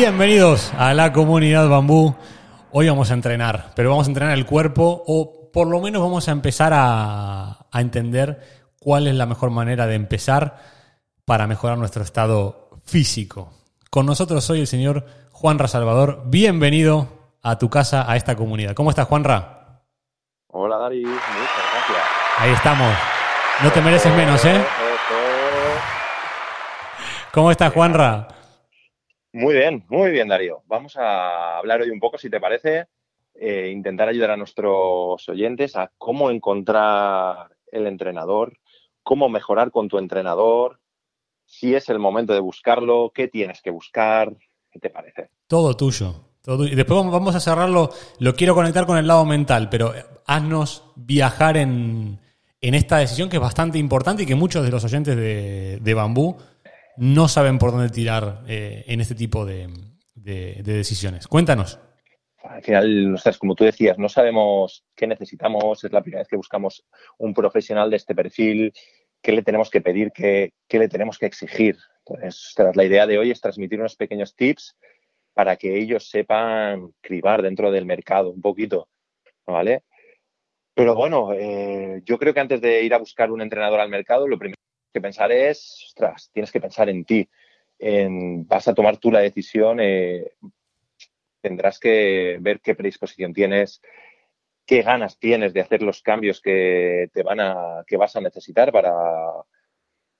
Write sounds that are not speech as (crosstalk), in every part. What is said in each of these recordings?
Bienvenidos a la comunidad Bambú. Hoy vamos a entrenar, pero vamos a entrenar el cuerpo o por lo menos vamos a empezar a, entender cuál es la mejor manera de empezar para mejorar nuestro estado físico. Con nosotros hoy el señor Juanra Salvador. Bienvenido a tu casa, a esta comunidad. ¿Cómo estás, Juanra? Hola, Dari. Muchas gracias. Ahí estamos. No te mereces menos, ¿eh? ¿Cómo estás, Juanra? Muy bien, muy bien, Darío. Vamos a hablar hoy un poco, si te parece, eh, intentar ayudar a nuestros oyentes a cómo encontrar el entrenador, cómo mejorar con tu entrenador, si es el momento de buscarlo, qué tienes que buscar, ¿qué te parece? Todo tuyo. Todo, y después vamos a cerrarlo, lo quiero conectar con el lado mental, pero haznos viajar en, esta decisión que es bastante importante y que muchos de los oyentes de, de Bambú no saben por dónde tirar eh, en este tipo de, decisiones. Cuéntanos. Al final, como tú decías, no sabemos qué necesitamos, es la primera vez que buscamos un profesional de este perfil, qué le tenemos que pedir, qué, le tenemos que exigir. Entonces, la idea de hoy es transmitir unos pequeños tips para que ellos sepan cribar dentro del mercado un poquito, ¿vale? Pero bueno, eh, yo creo que antes de ir a buscar un entrenador al mercado, lo primero que pensar es, ostras, tienes que pensar en ti. Vas a tomar tú la decisión, eh, tendrás que ver qué predisposición tienes, qué ganas tienes de hacer los cambios que te van a, que vas a necesitar para,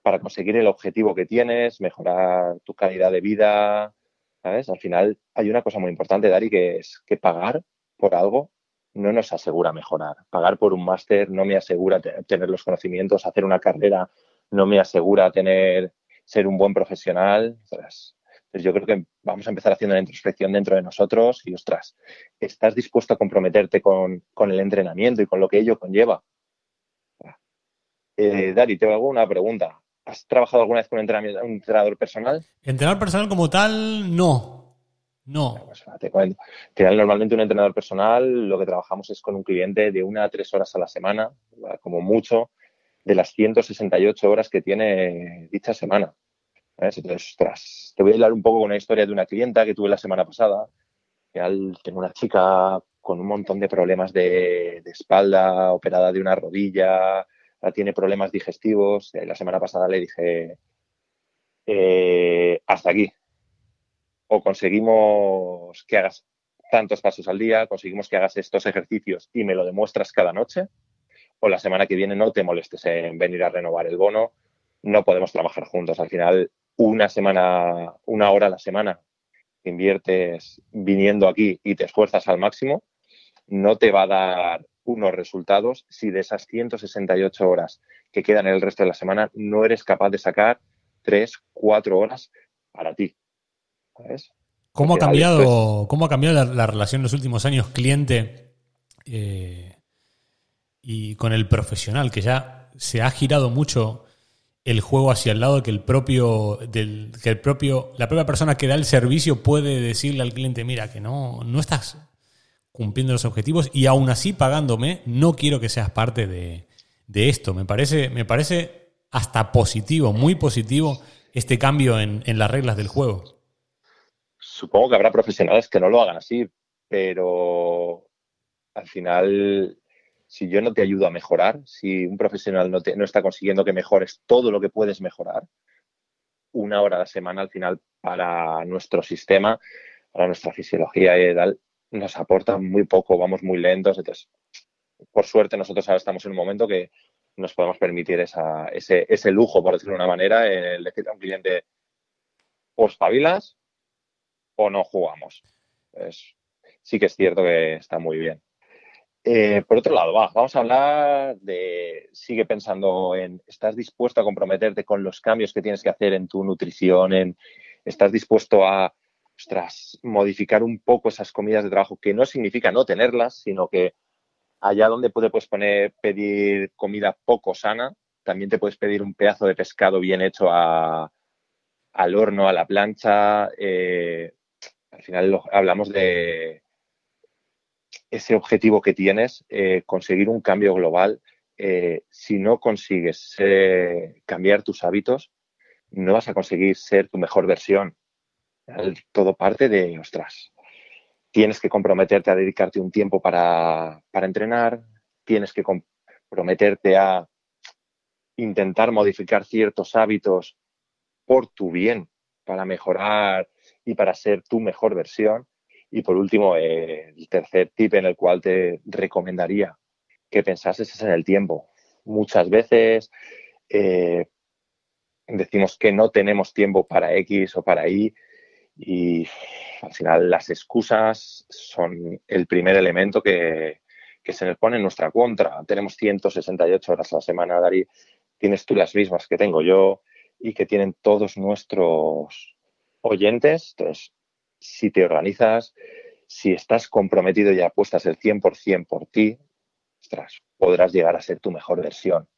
para conseguir el objetivo que tienes, mejorar tu calidad de vida. ¿Sabes? Al final hay una cosa muy importante, Dari, que es que pagar por algo no nos asegura mejorar. Pagar por un máster no me asegura tener los conocimientos, hacer una carrera no me asegura tener, ser un buen profesional. Entonces, yo creo que vamos a empezar haciendo una introspección dentro de nosotros y, ostras, ¿estás dispuesto a comprometerte con, el entrenamiento y con lo que ello conlleva? Eh, Dari, te hago una pregunta. ¿Has trabajado alguna vez con un, entrenador personal? Entrenador personal como tal, no. No. Pues, te cuento. Normalmente un entrenador personal lo que trabajamos es con un cliente de una a tres horas a la semana, como mucho, de las 168 horas que tiene dicha semana. Entonces, te voy a hablar un poco con una historia de una clienta que tuve la semana pasada, que al una chica con un montón de problemas de, espalda, operada de una rodilla, tiene problemas digestivos. La semana pasada le dije, eh, hasta aquí. O conseguimos que hagas tantos pasos al día, conseguimos que hagas estos ejercicios y me lo demuestras cada noche, o la semana que viene no te molestes en venir a renovar el bono, no podemos trabajar juntos. Al final, una semana, una hora a la semana inviertes viniendo aquí y te esfuerzas al máximo, no te va a dar unos resultados si de esas 168 horas que quedan en el resto de la semana no eres capaz de sacar 3, 4 horas para ti. ¿Cómo ha, cambiado, ¿Cómo ha cambiado la, relación en los últimos años cliente eh, y con el profesional, que ya se ha girado mucho el juego hacia el lado de que el propio, del, que el propio, la propia persona que da el servicio puede decirle al cliente, mira, que no, no estás cumpliendo los objetivos y aún así pagándome, no quiero que seas parte de, de esto. Me parece, me parece hasta positivo, muy positivo este cambio en, en las reglas del juego. Supongo que habrá profesionales que no lo hagan así, pero al final si yo no te ayudo a mejorar, si un profesional no, te, no está consiguiendo que mejores todo lo que puedes mejorar, una hora a la semana al final para nuestro sistema, para nuestra fisiología y tal, nos aporta muy poco, vamos muy lentos. Entonces, por suerte, nosotros ahora estamos en un momento que nos podemos permitir ese, ese lujo, por decirlo de una manera, el decir a un cliente, o espabilas o no jugamos. sí que es cierto que está muy bien. Eh, por otro lado, vamos a hablar de, sigue pensando en, ¿estás dispuesto a comprometerte con los cambios que tienes que hacer en tu nutrición? En, ¿Estás dispuesto a modificar un poco esas comidas de trabajo que no significa no tenerlas, sino que allá donde puedes poner, pedir comida poco sana, también te puedes pedir un pedazo de pescado bien hecho al horno, a la plancha. Eh, al final hablamos de ese objetivo que tienes, eh, conseguir un cambio global. Eh, si no consigues cambiar tus hábitos, no vas a conseguir ser tu mejor versión. Todo parte de, ostras, tienes que comprometerte a dedicarte un tiempo para, entrenar, tienes que comprometerte a intentar modificar ciertos hábitos por tu bien, para mejorar y para ser tu mejor versión. Y por último, eh, el tercer tip en el cual te recomendaría que pensases es en el tiempo. Muchas veces eh, decimos que no tenemos tiempo para X o para Y y al final las excusas son el primer elemento que, se nos pone en nuestra contra. Tenemos 168 horas a la semana, Dari. Tienes tú las mismas que tengo yo y que tienen todos nuestros oyentes. Entonces, si te organizas, si estás comprometido y apuestas el 100% por ti, podrás llegar a ser tu mejor versión.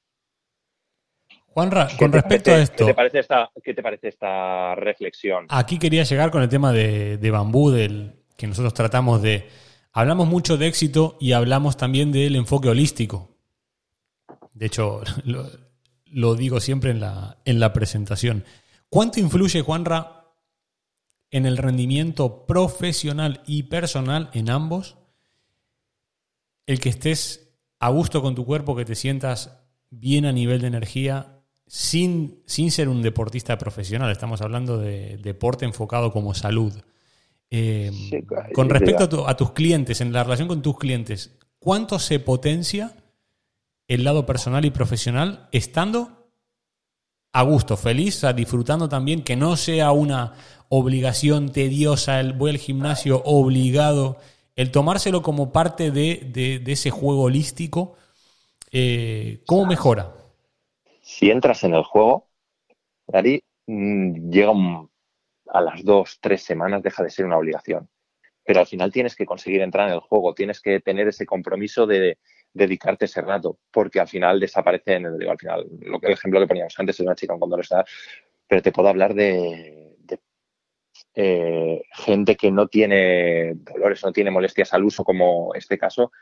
Juanra, con respecto a esto. ¿qué te, parece esta, ¿Qué te parece esta reflexión? Aquí quería llegar con el tema de, bambú, del que nosotros tratamos de. Hablamos mucho de éxito y hablamos también del enfoque holístico. De hecho, (laughs) lo, digo siempre en la, en la presentación. ¿Cuánto influye, Juanra, en el rendimiento profesional y personal en ambos? El que estés a gusto con tu cuerpo, que te sientas bien a nivel de energía sin, sin ser un deportista profesional, estamos hablando de deporte enfocado como salud. Eh, con respecto a, tus clientes, en la relación con tus clientes, ¿cuánto se potencia el lado personal y profesional estando a gusto, feliz, disfrutando también, que no sea una obligación tediosa, el voy al gimnasio obligado, el tomárselo como parte de, ese juego holístico, eh, ¿cómo mejora? si entras en el juego, Dari, mm, llega a las dos, tres semanas, deja de ser una obligación. Pero al final tienes que conseguir entrar en el juego, tienes que tener ese compromiso de dedicarte ese rato, porque al final desaparecen, digo, al final, lo que, el ejemplo que poníamos antes es una chica cuando no está, pero te puedo hablar de, eh, gente que no tiene dolores, no tiene molestias al uso, como este caso,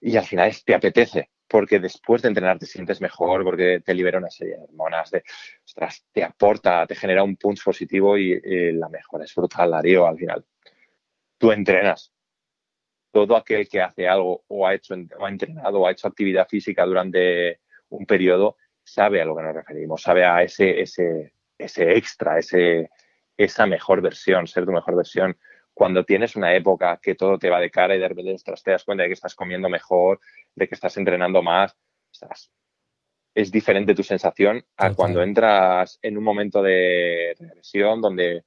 y al final te apetece, porque después de entrenar te sientes mejor, porque te libera una serie de hormonas, de, te aporta, te genera un punch positivo y, la mejora es brutal, Darío, al final. Tú entrenas. Todo aquel que hace algo o ha hecho o ha entrenado o ha hecho actividad física durante un periodo sabe a lo que nos referimos, sabe a ese, ese, ese extra, ese, esa mejor versión, ser tu mejor versión. Cuando tienes una época que todo te va de cara y de repente te das cuenta de que estás comiendo mejor, de que estás entrenando más, es diferente tu sensación a cuando entras en un momento de regresión donde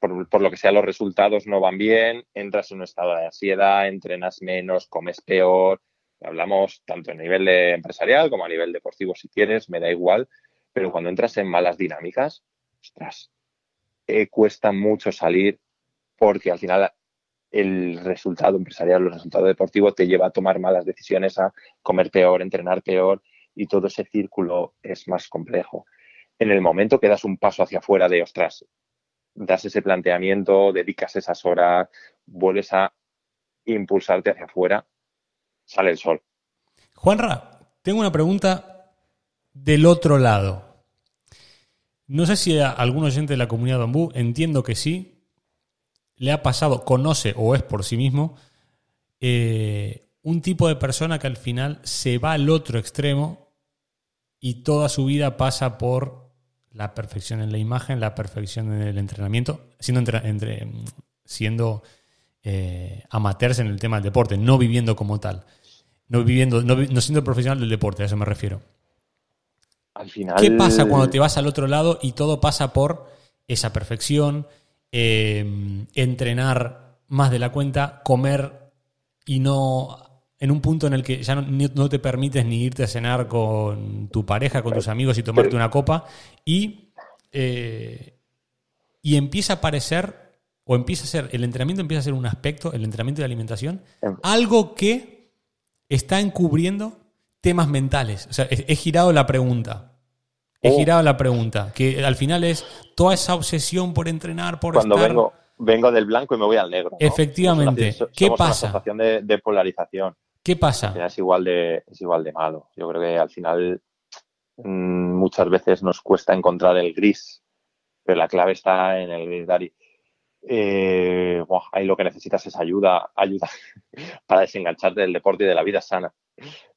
por, lo que sea los resultados no van bien, entras en un estado de ansiedad, entrenas menos, comes peor. Hablamos tanto a nivel empresarial como a nivel deportivo si quieres, me da igual, pero cuando entras en malas dinámicas, ostras, eh, cuesta mucho salir porque al final el resultado empresarial, el resultado deportivo te lleva a tomar malas decisiones, a comer peor, entrenar peor y todo ese círculo es más complejo. En el momento que das un paso hacia afuera de, ostras, das ese planteamiento, dedicas esas horas, vuelves a impulsarte hacia afuera, sale el sol. Juanra, tengo una pregunta del otro lado. No sé si a algún oyente de la comunidad Bambú, entiendo que sí, le ha pasado, conoce o es por sí mismo, eh, un tipo de persona que al final se va al otro extremo y toda su vida pasa por la perfección en la imagen, la perfección en el entrenamiento, siendo, entre, siendo eh, amateurs en el tema del deporte, no viviendo como tal. No viviendo, no, no siendo profesional del deporte, a eso me refiero. Al final. ¿Qué pasa cuando te vas al otro lado y todo pasa por esa perfección, eh, entrenar más de la cuenta, comer y no en un punto en el que ya no, te permites ni irte a cenar con tu pareja, con tus amigos y tomarte una copa y, eh, y empieza a aparecer o empieza a ser, el entrenamiento empieza a ser un aspecto, el entrenamiento de alimentación, Em. algo que está encubriendo temas mentales. O sea, he, he girado la pregunta. He Oh. girado la pregunta. Que al final es toda esa obsesión por entrenar, por Cuando estar. vengo, vengo del blanco y me voy al negro. ¿no? Efectivamente. ¿Qué pasa? Una sensación de, de polarización. ¿Qué pasa? es igual de, es igual de malo. Yo creo que al final mm, muchas veces nos cuesta encontrar el gris, pero la clave está en el gris, Dari. Eh, ahí lo que necesitas es ayuda, ayuda (laughs) para desengancharte del deporte y de la vida sana.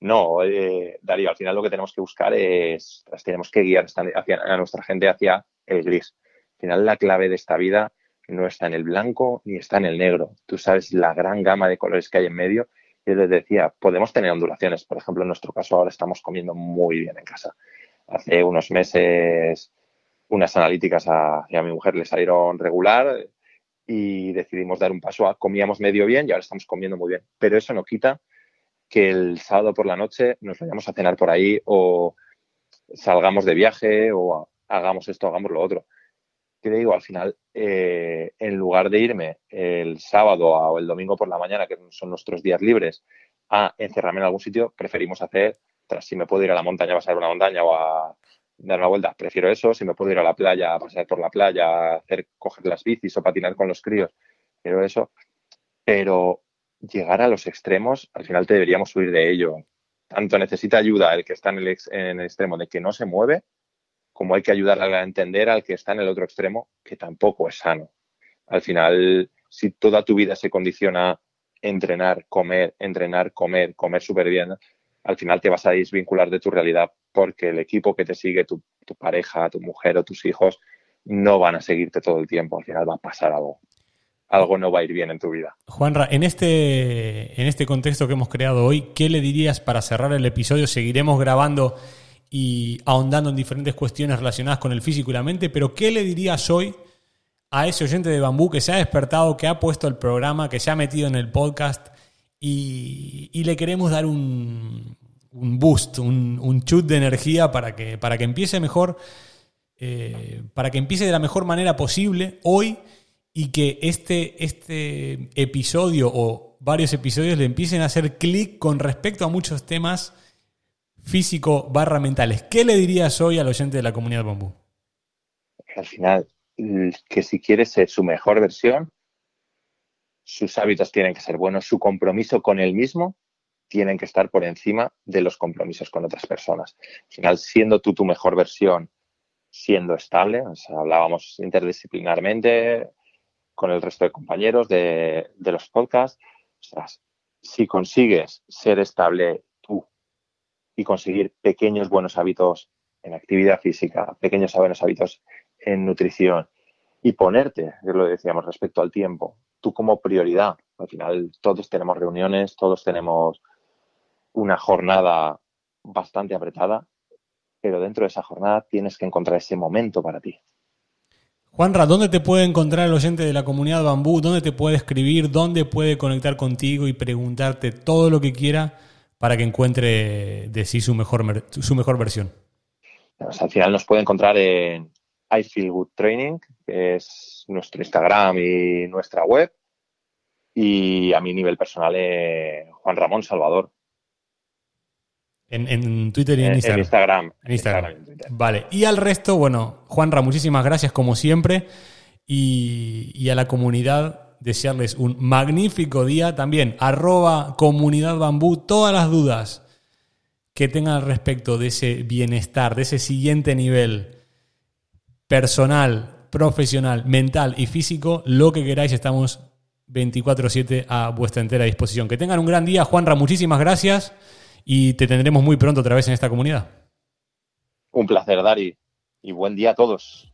No, eh, Darío, al final lo que tenemos que buscar es, pues, tenemos que guiar a nuestra gente hacia el gris. Al final la clave de esta vida no está en el blanco ni está en el negro. Tú sabes la gran gama de colores que hay en medio. Yo les decía, podemos tener ondulaciones. Por ejemplo, en nuestro caso ahora estamos comiendo muy bien en casa. Hace unos meses unas analíticas a, mi mujer le salieron regular y decidimos dar un paso a comíamos medio bien y ahora estamos comiendo muy bien. Pero eso no quita que el sábado por la noche nos vayamos a cenar por ahí o salgamos de viaje o hagamos esto, hagamos lo otro. ¿Qué te digo? Al final, eh, en lugar de irme el sábado o el domingo por la mañana, que son nuestros días libres, a encerrarme en algún sitio, preferimos hacer, tras si me puedo ir a la montaña a pasar una montaña o a dar una vuelta, prefiero eso, si me puedo ir a la playa a pasear por la playa, hacer, coger las bicis o patinar con los críos, pero eso. Pero llegar a los extremos, al final te deberíamos huir de ello. Tanto necesita ayuda el que está en el extremo de que no se mueve, como hay que ayudar a entender al que está en el otro extremo, que tampoco es sano. Al final, si toda tu vida se condiciona a entrenar, comer, entrenar, comer, comer súper bien, al final te vas a desvincular de tu realidad porque el equipo que te sigue, tu, tu pareja, tu mujer o tus hijos, no van a seguirte todo el tiempo. Al final va a pasar algo. Algo no va a ir bien en tu vida. Juanra, en este, en este contexto que hemos creado hoy, ¿qué le dirías para cerrar el episodio? Seguiremos grabando y ahondando en diferentes cuestiones relacionadas con el físico y la mente, pero ¿qué le dirías hoy a ese oyente de bambú que se ha despertado, que ha puesto el programa, que se ha metido en el podcast y, y le queremos dar un, un boost, un, un chut de energía para que, para que empiece mejor, eh, para que empiece de la mejor manera posible hoy y que este, este episodio o varios episodios le empiecen a hacer clic con respecto a muchos temas físico barra mentales. ¿Qué le dirías hoy al oyente de la comunidad bambú? Al final, que si quiere ser su mejor versión, sus hábitos tienen que ser buenos, su compromiso con él mismo tienen que estar por encima de los compromisos con otras personas. Al final, siendo tú tu mejor versión, siendo estable, o sea, hablábamos interdisciplinarmente con el resto de compañeros de, de los podcasts, ostras, si consigues ser estable y conseguir pequeños buenos hábitos en actividad física, pequeños buenos hábitos en nutrición y ponerte, que lo decíamos respecto al tiempo, tú como prioridad. Al final todos tenemos reuniones, todos tenemos una jornada bastante apretada, pero dentro de esa jornada tienes que encontrar ese momento para ti. Juanra, ¿dónde te puede encontrar el oyente de la comunidad Bambú? ¿Dónde te puede escribir? ¿Dónde puede conectar contigo y preguntarte todo lo que quiera para que encuentre de sí su mejor, su mejor versión? Pues al final nos puede encontrar en I Feel Good Training, que es nuestro Instagram y nuestra web. Y a mi nivel personal, eh, Juan Ramón Salvador. En, en, Twitter y en, en Instagram. En Instagram. En Instagram. Instagram y vale. Y al resto, bueno, Juanra, muchísimas gracias como siempre. Y, y, a la comunidad desearles un magnífico día. También, arroba comunidad bambú, todas las dudas que tengan al respecto de ese bienestar, de ese siguiente nivel personal, profesional, mental y físico, lo que queráis, estamos 24/7 a vuestra entera disposición. Que tengan un gran día, Juanra, muchísimas gracias y te tendremos muy pronto otra vez en esta comunidad. Un placer, Dari, y buen día a todos.